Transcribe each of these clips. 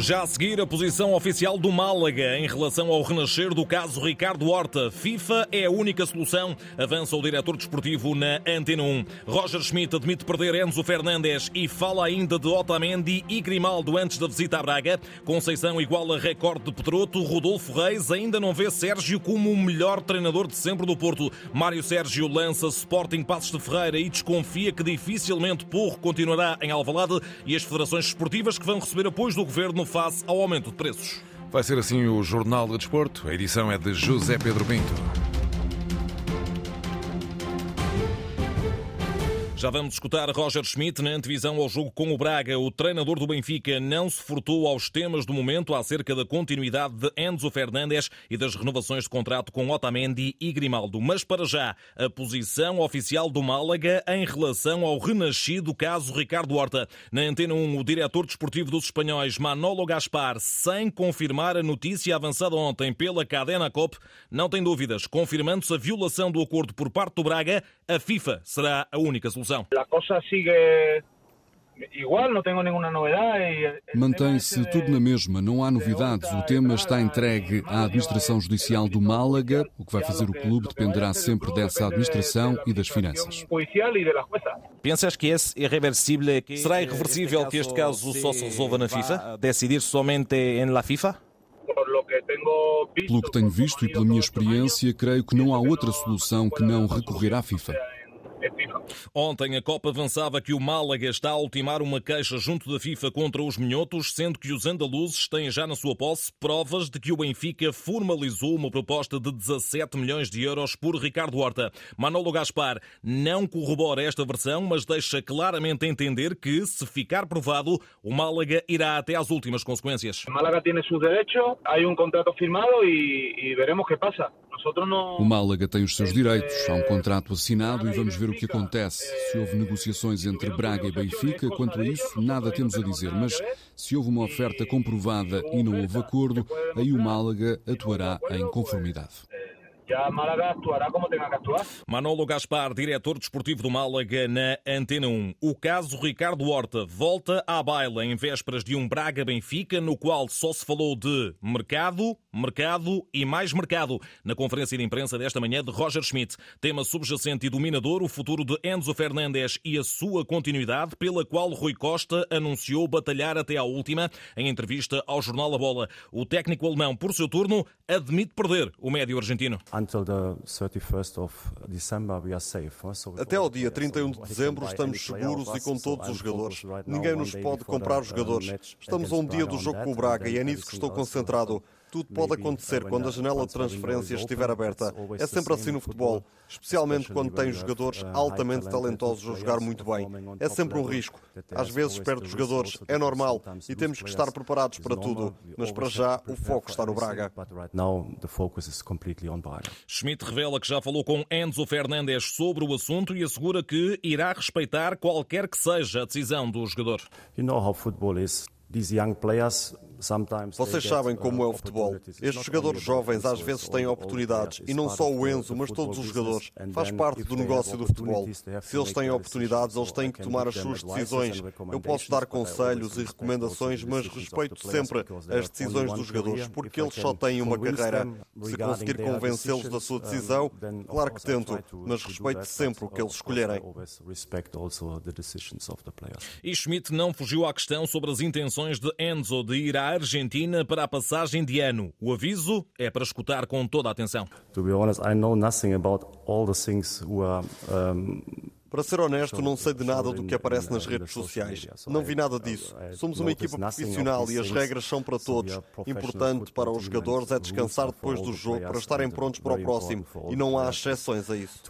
Já a seguir, a posição oficial do Málaga em relação ao renascer do caso Ricardo Horta. FIFA é a única solução, avança o diretor desportivo na Antena 1. Roger Schmidt admite perder Enzo Fernandes e fala ainda de Otamendi e Grimaldo antes da visita à Braga. Conceição iguala recorde de Pedroto. Rodolfo Reis ainda não vê Sérgio como o melhor treinador de sempre do Porto. Mário Sérgio lança Sporting Passos de Ferreira e desconfia que dificilmente Porro continuará em Alvalade e as federações esportivas que vão receber apoio do governo face ao aumento de preços. Vai ser assim o Jornal de Desporto. A edição é de José Pedro Pinto. Já vamos escutar Roger Schmidt na antevisão ao jogo com o Braga. O treinador do Benfica não se furtou aos temas do momento acerca da continuidade de Enzo Fernandes e das renovações de contrato com Otamendi e Grimaldo. Mas para já, a posição oficial do Málaga em relação ao renascido caso Ricardo Horta. Na Antena 1, o diretor desportivo dos espanhóis, Manolo Gaspar, sem confirmar a notícia avançada ontem pela Cadena Cop, não tem dúvidas, confirmando-se a violação do acordo por parte do Braga, a FIFA será a única solução. La cosa sigue igual, não tenho nenhuma novidade. Mantém-se tudo na mesma, não há novidades. O tema está entregue à Administração Judicial do Málaga. O que vai fazer o clube dependerá sempre dessa administração e das finanças. Pensas que é irreversível? Será irreversível que este caso só se resolva na FIFA? Decidir somente em la FIFA? Pelo que tenho visto e pela minha experiência, creio que não há outra solução que não recorrer à FIFA. Ontem a Copa avançava que o Málaga está a ultimar uma queixa junto da FIFA contra os minhotos, sendo que os andaluzes têm já na sua posse provas de que o Benfica formalizou uma proposta de 17 milhões de euros por Ricardo Horta. Manolo Gaspar não corrobora esta versão, mas deixa claramente entender que, se ficar provado, o Málaga irá até às últimas consequências. O Málaga tem seus direitos, há um contrato firmado e, e veremos o que passa. O Málaga tem os seus direitos, há um contrato assinado e vamos ver o que acontece. Se houve negociações entre Braga e Benfica, quanto a isso, nada temos a dizer. Mas se houve uma oferta comprovada e não houve acordo, aí o Málaga atuará em conformidade. Atuar. Manolo Gaspar, diretor desportivo do Málaga na Antena 1. O caso Ricardo Horta volta à baila em vésperas de um Braga-Benfica, no qual só se falou de mercado, mercado e mais mercado. Na conferência de imprensa desta manhã de Roger Schmidt, tema subjacente e dominador, o futuro de Enzo Fernandes e a sua continuidade, pela qual Rui Costa anunciou batalhar até à última. Em entrevista ao jornal A Bola, o técnico alemão, por seu turno, admite perder o médio argentino. Até ao dia 31 de dezembro estamos seguros e com todos os jogadores. Ninguém nos pode comprar os jogadores. Estamos a um dia do jogo com o Braga e é nisso que estou concentrado. Tudo pode acontecer quando a janela de transferências estiver aberta. É sempre assim no futebol, especialmente quando tem jogadores altamente talentosos a jogar muito bem. É sempre um risco. Às vezes perde jogadores, é normal e temos que estar preparados para tudo. Mas para já o foco está no Braga. Schmidt revela que já falou com Enzo Fernandes sobre o assunto e assegura que irá respeitar qualquer que seja a decisão do jogador. Vocês sabem como é o futebol. Estes jogadores jovens às vezes têm oportunidades, e não só o Enzo, mas todos os jogadores. Faz parte do negócio do futebol. Se eles têm oportunidades, eles têm que tomar as suas decisões. Eu posso dar conselhos e recomendações, mas respeito sempre as decisões dos jogadores, porque eles só têm uma carreira. Se conseguir convencê-los da sua decisão, claro que tento, mas respeito sempre o que eles escolherem. E Schmidt não fugiu à questão sobre as intenções de Enzo de ir à Argentina para a passagem de ano. O aviso é para escutar com toda a atenção. To be honest, I know nothing about all the things who are um, para ser honesto, não sei de nada do que aparece nas redes sociais. Não vi nada disso. Somos uma equipa profissional e as regras são para todos. Importante para os jogadores é descansar depois do jogo para estarem prontos para o próximo e não há exceções a isso.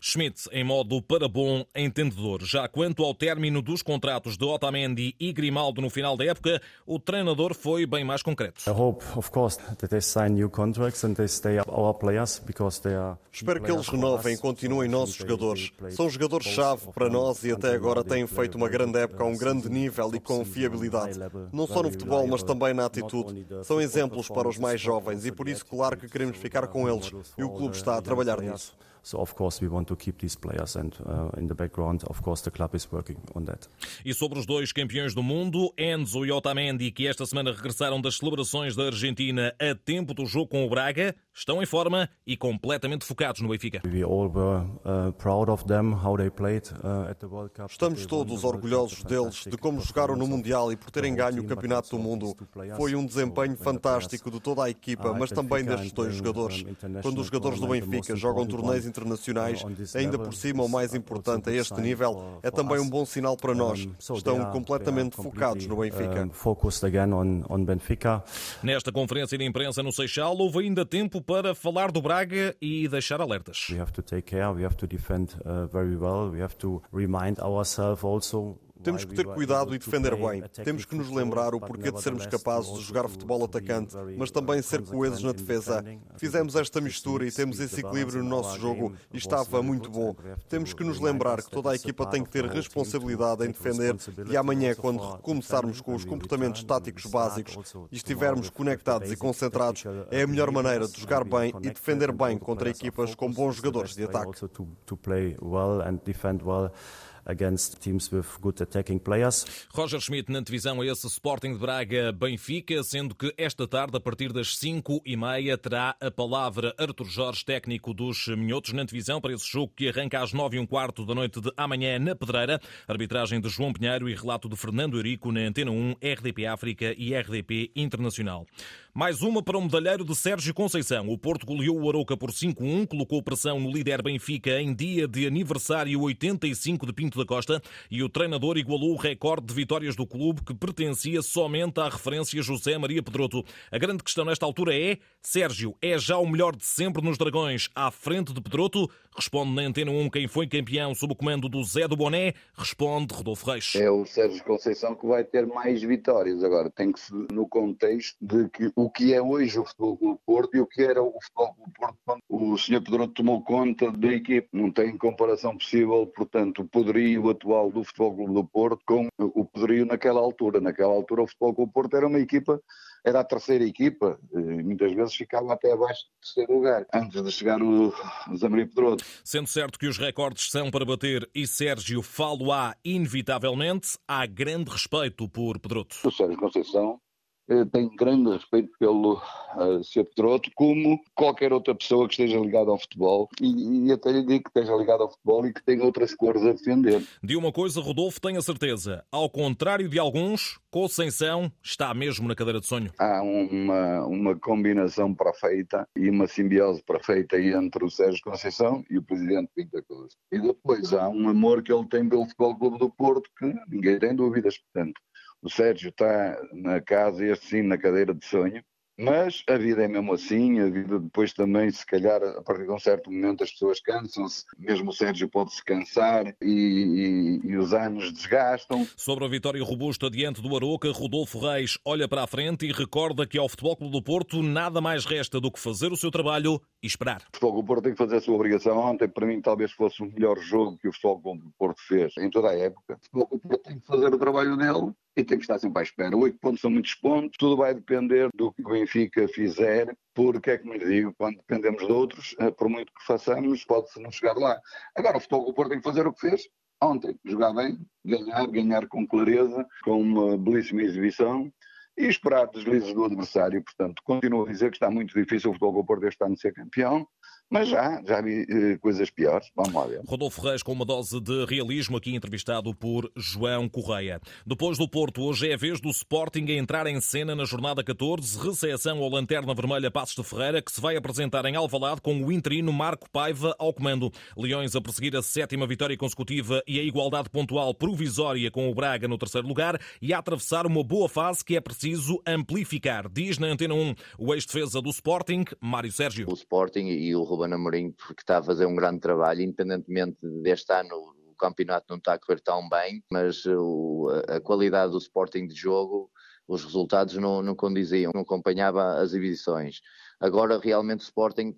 Schmidt, em modo para bom entendedor. Já quanto ao término dos contratos de Otamendi e Grimaldo no final da época, o treinador foi bem mais concreto. I hope, of course, that they sign new contracts and they stay our players. Espero que eles renovem e continuem nossos jogadores. São jogadores-chave para nós e até agora têm feito uma grande época a um grande nível e com fiabilidade. Não só no futebol, mas também na atitude. São exemplos para os mais jovens e por isso, claro que queremos ficar com eles e o clube está a trabalhar nisso. So of course we want to keep these players and uh, in the background of course the club is working on that. E sobre os dois campeões do mundo, Enzo e Otamendi, que esta semana regressaram das celebrações da Argentina a tempo do jogo com o Braga, estão em forma e completamente focados no Benfica. We all were uh, proud of them how they played uh, at the World Cup. Estamos todos orgulhosos deles de como jogaram no mundial e por terem ganho o Campeonato do Mundo. Foi um desempenho fantástico de toda a equipa, mas também destes dois jogadores. Quando os jogadores do Benfica jogam torneios internacionais, ainda por cima o mais importante a este nível, é também um bom sinal para nós. Estão completamente focados no Benfica. Nesta conferência de imprensa no Seixal, houve ainda tempo para falar do Braga e deixar alertas. We have to take care, we have to defend uh, very well, we have to remind ourselves also temos que ter cuidado e defender bem. Temos que nos lembrar o porquê de sermos capazes de jogar futebol atacante, mas também ser coesos na defesa. Fizemos esta mistura e temos esse equilíbrio no nosso jogo e estava muito bom. Temos que nos lembrar que toda a equipa tem que ter responsabilidade em defender e amanhã, quando recomeçarmos com os comportamentos táticos básicos e estivermos conectados e concentrados, é a melhor maneira de jogar bem e defender bem contra equipas com bons jogadores de ataque against teams with good attacking players. Roger Schmidt na divisão a esse Sporting de Braga Benfica, sendo que esta tarde, a partir das 5 e meia, terá a palavra Artur Jorge, técnico dos Minhotos, na divisão para esse jogo que arranca às 9 e um quarto da noite de amanhã na Pedreira. Arbitragem de João Pinheiro e relato de Fernando Eurico na Antena 1, RDP África e RDP Internacional. Mais uma para o medalheiro de Sérgio Conceição. O Porto goleou o Arouca por 5-1, colocou pressão no líder Benfica em dia de aniversário 85 de Pinto da Costa e o treinador igualou o recorde de vitórias do clube que pertencia somente à referência José Maria Pedroto. A grande questão nesta altura é: Sérgio é já o melhor de sempre nos Dragões à frente de Pedroto? Responde na Antena 1 quem foi campeão sob o comando do Zé do Boné. Responde Rodolfo Reis. É o Sérgio Conceição que vai ter mais vitórias. Agora, tem que se no contexto de que o que é hoje o Futebol Clube Porto e o que era o Futebol Clube Porto quando o Sr. Pedroto tomou conta da equipe. Não tem comparação possível, portanto, o poderio atual do Futebol Clube do Porto com o poderio naquela altura. Naquela altura o Futebol Clube Porto era uma equipa era a terceira equipa, e muitas vezes ficava até abaixo do terceiro lugar, antes de chegar o Zamaria Pedroto. Sendo certo que os recordes são para bater e Sérgio falo-á inevitavelmente, há grande respeito por Pedroto. O Sérgio Conceição eh, tenho grande respeito pelo uh, Sr. Pedroto, como qualquer outra pessoa que esteja ligada ao futebol, e, e até lhe digo que esteja ligada ao futebol e que tenha outras cores a defender. De uma coisa, Rodolfo tem a certeza, ao contrário de alguns, Conceição está mesmo na cadeira de sonho. Há uma, uma combinação perfeita e uma simbiose perfeita entre o Sérgio Conceição e o Presidente Pinta Cruz. E depois há um amor que ele tem pelo Futebol Clube do Porto que ninguém tem dúvidas, portanto o Sérgio está na casa, este sim, na cadeira de sonho. Mas a vida é mesmo assim, a vida depois também, se calhar, a partir de um certo momento as pessoas cansam-se, mesmo o Sérgio pode-se cansar e, e, e, os anos desgastam. Sobre a vitória robusta diante do Aroca, Rodolfo Reis olha para a frente e recorda que ao Futebol Clube do Porto nada mais resta do que fazer o seu trabalho e esperar. O Futebol Clube do Porto tem que fazer a sua obrigação. Ontem, para mim, talvez fosse o melhor jogo que o Futebol Clube do Porto fez em toda a época. O Futebol Clube do Porto tem que fazer o trabalho dele e tem que estar sempre à espera. Oito pontos são muitos pontos, tudo vai depender do que o Benfica fizer, porque é como lhe digo, quando dependemos de outros, eh, por muito que façamos, pode-se não chegar lá. Agora, o Futebol Porto tem que fazer o que fez ontem, jogar bem, ganhar, ganhar com clareza, com uma belíssima exibição, e esperar deslizes do adversário. Portanto, continuo a dizer que está muito difícil o Futebol do Porto este ano ser campeão. Mas já, já vi eh, coisas piores. Vamos lá ver. Rodolfo Reis com uma dose de realismo aqui entrevistado por João Correia. Depois do Porto, hoje é a vez do Sporting a entrar em cena na jornada 14, recepção ao Lanterna Vermelha Passos de Ferreira, que se vai apresentar em Alvalade com o interino Marco Paiva ao comando. Leões a perseguir a sétima vitória consecutiva e a igualdade pontual provisória com o Braga no terceiro lugar e a atravessar uma boa fase que é preciso amplificar, diz na Antena 1 o ex-defesa do Sporting, Mário Sérgio. O Sporting e o Ruben Amorim, porque está a fazer um grande trabalho, independentemente deste ano o campeonato não está a correr tão bem, mas o, a qualidade do Sporting de jogo, os resultados não, não condiziam, não acompanhava as exibições. Agora realmente o Sporting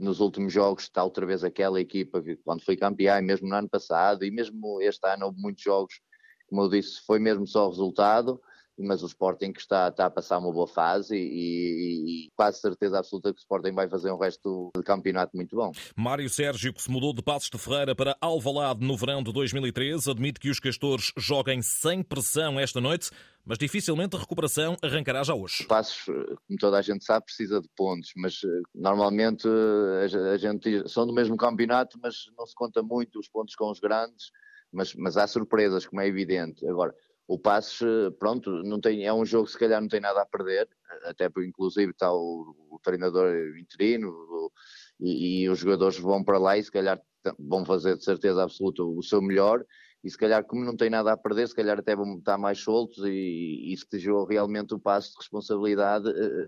nos últimos jogos está outra vez aquela equipa que quando foi campeão, mesmo no ano passado, e mesmo este ano houve muitos jogos, como eu disse, foi mesmo só resultado, mas o Sporting está, está a passar uma boa fase e, e, e, quase certeza absoluta que o Sporting vai fazer um resto de campeonato muito bom. Mário Sérgio, que se mudou de Passos de Ferreira para Alvalade no verão de 2013, admite que os castores joguem sem pressão esta noite, mas dificilmente a recuperação arrancará já hoje. Passos, como toda a gente sabe, precisa de pontos, mas eh, normalmente eh, a gente são do mesmo campeonato, mas não se conta muito os pontos com os grandes, mas, mas há surpresas, como é evidente. Agora, o Passos, pronto, não tem, é um jogo que se calhar não tem nada a perder, até porque inclusive está o, o treinador interino o, e, e, os jogadores vão para lá e se calhar vão fazer de certeza absoluta o seu melhor e se calhar como não tem nada a perder, se calhar até vão estar mais soltos e, e se tejou realmente o passo de responsabilidade, eh,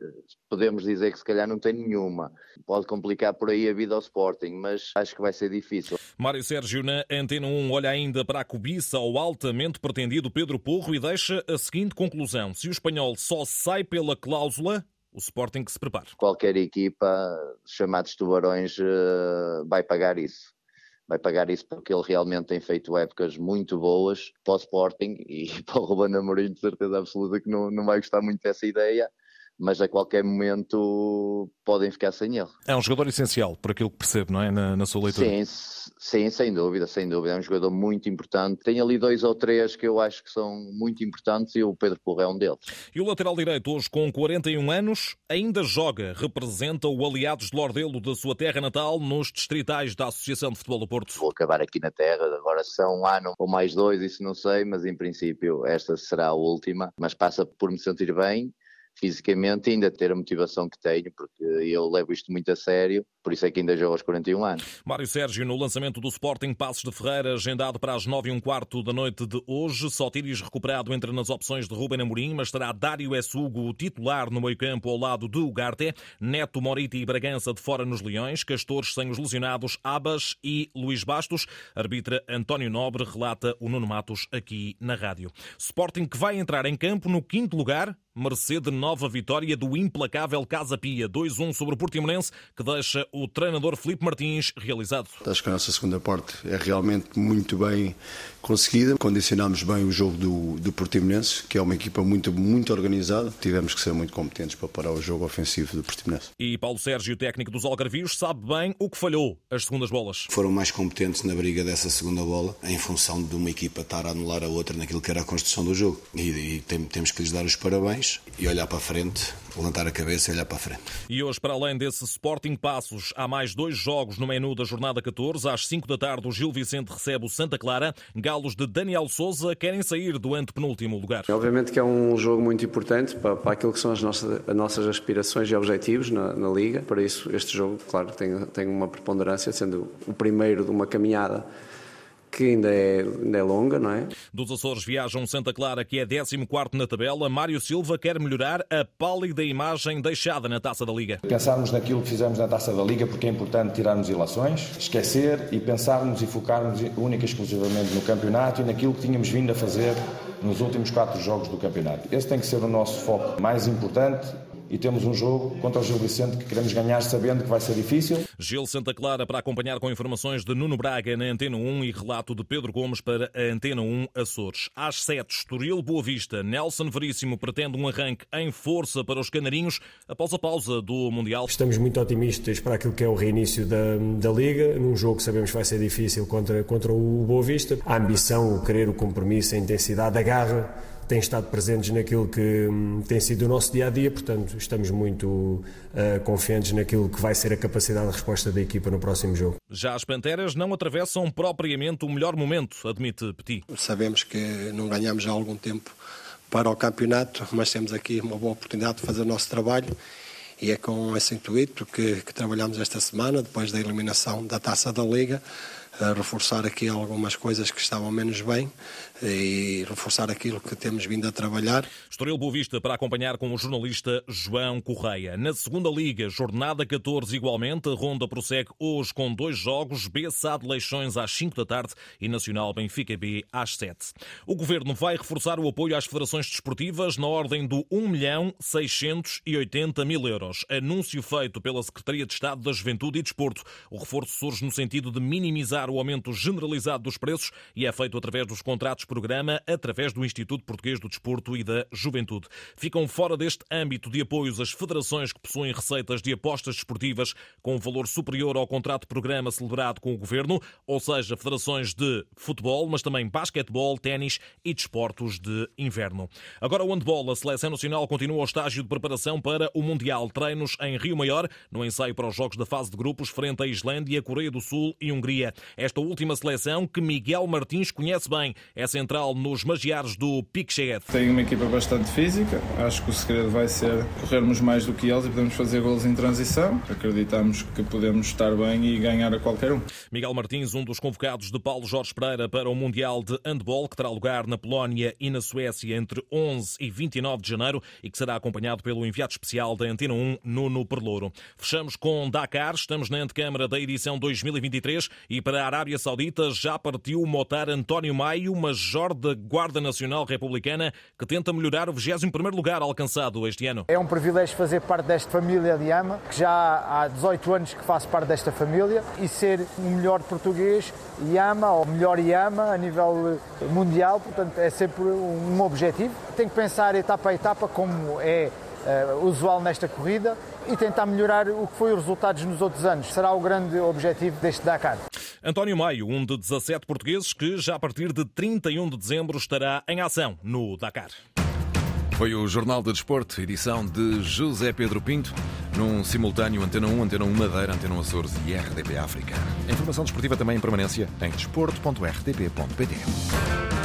podemos dizer que se calhar não tem nenhuma. Pode complicar por aí a vida ao Sporting, mas acho que vai ser difícil. Mário Sérgio na Antena 1 olha ainda para a cobiça ao altamente pretendido Pedro Porro e deixa a seguinte conclusão. Se o espanhol só sai pela cláusula, o Sporting que se prepare. Qualquer equipa, chamados tubarões, eh, vai pagar isso vai pagar isso porque ele realmente tem feito épocas muito boas para o Sporting e para o Ruben Amorim de certeza absoluta que não, não vai gostar muito dessa ideia mas a qualquer momento podem ficar sem ele. É um jogador essencial, por aquilo que percebo, não é? Na, na sua leitura. Sim, sim, sem dúvida, sem dúvida. É um jogador muito importante. Tem ali dois ou três que eu acho que são muito importantes e o Pedro Porra é um deles. E o lateral direito, hoje com 41 anos, ainda joga, representa o Aliados de Lordelo da sua terra natal nos distritais da Associação de Futebol do Porto. Vou acabar aqui na terra, agora são um ano ou mais dois, isso não sei, mas em princípio esta será a última. Mas passa por me sentir bem fisicamente ainda ter a motivação que tenho, porque eu levo isto muito a sério, por isso é que ainda jogo aos 41 anos. Mário Sérgio, no lançamento do Sporting Passos de Ferreira, agendado para as 9 e um quarto da noite de hoje, Sotiris recuperado entre nas opções de Ruben Amorim, mas terá Dário Essugo, titular no meio campo ao lado de Ugarte, Neto Moriti e Bragança de fora nos Leões, Castores sem os lesionados Abas e Luís Bastos. Arbitra António Nobre relata o Nuno Matos aqui na rádio. Sporting que vai entrar em campo no quinto lugar, mercê de nova vitória do implacável Casa Pia, 2-1 sobre o Portimonense, que deixa o treinador Felipe Martins realizado. Acho que a nossa segunda parte é realmente muito bem conseguida. Condicionámos bem o jogo do, do Portimonense, que é uma equipa muito, muito organizada. Tivemos que ser muito competentes para parar o jogo ofensivo do Portimonense. E Paulo Sérgio, técnico dos Algarvios, sabe bem o que falhou as segundas bolas. Foram mais competentes na briga dessa segunda bola, em função de uma equipa estar a anular a outra naquilo que era a construção do jogo. E, e tem, temos que lhes dar os parabéns e olhar para a frente, levantar a cabeça e olhar para a frente. E hoje, para além desse Sporting Passos, há mais dois jogos no menu da jornada 14. Às 5 da tarde, o Gil Vicente recebe o Santa Clara. Galos de Daniel Souza querem sair do antepenúltimo lugar. Obviamente que é um jogo muito importante para, para aquilo que são as nossas, as nossas aspirações e objetivos na, na Liga. Para isso, este jogo, claro, tem, tem uma preponderância, sendo o primeiro de uma caminhada que ainda é, ainda é longa, não é? Dos Açores viajam Santa Clara, que é 14 na tabela. Mário Silva quer melhorar a pálida imagem deixada na taça da Liga. Pensarmos naquilo que fizemos na taça da Liga, porque é importante tirarmos ilações, esquecer e pensarmos e focarmos única e exclusivamente no campeonato e naquilo que tínhamos vindo a fazer nos últimos quatro jogos do campeonato. Esse tem que ser o nosso foco mais importante e temos um jogo contra o Gil Vicente que queremos ganhar sabendo que vai ser difícil. Gil Santa Clara para acompanhar com informações de Nuno Braga na Antena 1 e relato de Pedro Gomes para a Antena 1 Açores. Às 7, Estoril Boa Vista. Nelson Veríssimo pretende um arranque em força para os canarinhos após a pausa do Mundial. Estamos muito otimistas para aquilo que é o reinício da, da Liga, num jogo que sabemos que vai ser difícil contra, contra o Boa Vista. A ambição, o querer, o compromisso, a intensidade, a garra têm estado presentes naquilo que hum, tem sido o nosso dia a dia, portanto, estamos muito uh, confiantes naquilo que vai ser a capacidade de resposta da equipa no próximo jogo. Já as Panteras não atravessam propriamente o melhor momento, admite Petit. Sabemos que não ganhamos há algum tempo para o campeonato, mas temos aqui uma boa oportunidade de fazer o nosso trabalho e é com esse intuito que, que trabalhamos esta semana, depois da eliminação da taça da Liga, reforçar aqui algumas coisas que estavam menos bem e reforçar aquilo que temos vindo a trabalhar. Estoril Boa Vista para acompanhar com o jornalista João Correia. Na segunda Liga, jornada 14 igualmente, a ronda prossegue hoje com dois jogos, BSA de Leixões às 5 da tarde e Nacional Benfica B às 7. O Governo vai reforçar o apoio às federações desportivas na ordem do 1 milhão 680 mil euros. Anúncio feito pela Secretaria de Estado da Juventude e Desporto. O reforço surge no sentido de minimizar o aumento generalizado dos preços e é feito através dos contratos programa, através do Instituto Português do Desporto e da Juventude. Ficam fora deste âmbito de apoios as federações que possuem receitas de apostas desportivas com um valor superior ao contrato programa celebrado com o governo, ou seja, federações de futebol, mas também basquetebol, ténis e desportos de inverno. Agora o handball, a seleção nacional continua o estágio de preparação para o Mundial. Treinos em Rio Maior, no ensaio para os jogos da fase de grupos frente à Islândia, Coreia do Sul e Hungria. Esta última seleção que Miguel Martins conhece bem é central nos magiares do Piquet. Tem uma equipa bastante física, acho que o segredo vai ser corrermos mais do que eles e podemos fazer gols em transição. Acreditamos que podemos estar bem e ganhar a qualquer um. Miguel Martins, um dos convocados de Paulo Jorge Pereira para o Mundial de Handball, que terá lugar na Polónia e na Suécia entre 11 e 29 de janeiro e que será acompanhado pelo enviado especial da Antena 1, Nuno Perlouro. Fechamos com Dakar, estamos na antecâmara da edição 2023 e para Arábia Saudita já partiu motar António Maio, major da Guarda Nacional Republicana, que tenta melhorar o 21º lugar alcançado este ano. É um privilégio fazer parte desta família de AMA, que já há 18 anos que faço parte desta família, e ser o melhor português Yama, ou melhor Yama a nível mundial, portanto é sempre um objetivo. Tem que pensar etapa a etapa, como é uh, usual nesta corrida, e tentar melhorar o que foi os resultados nos outros anos. Será o grande objetivo deste Dakar. António Maio, um de 17 portugueses que já a partir de 31 de dezembro estará em ação no Dakar. Foi o Jornal de Desporto, edição de José Pedro Pinto, num simultâneo Antena 1, Antena 1 Madeira, Antena 1 Açores e RDP África. Informação desportiva também em permanência em desporto.rtp.pt.